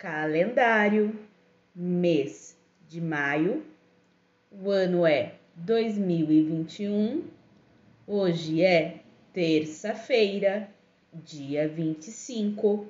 calendário, mês de maio, o ano é 2021, hoje é terça-feira, dia 25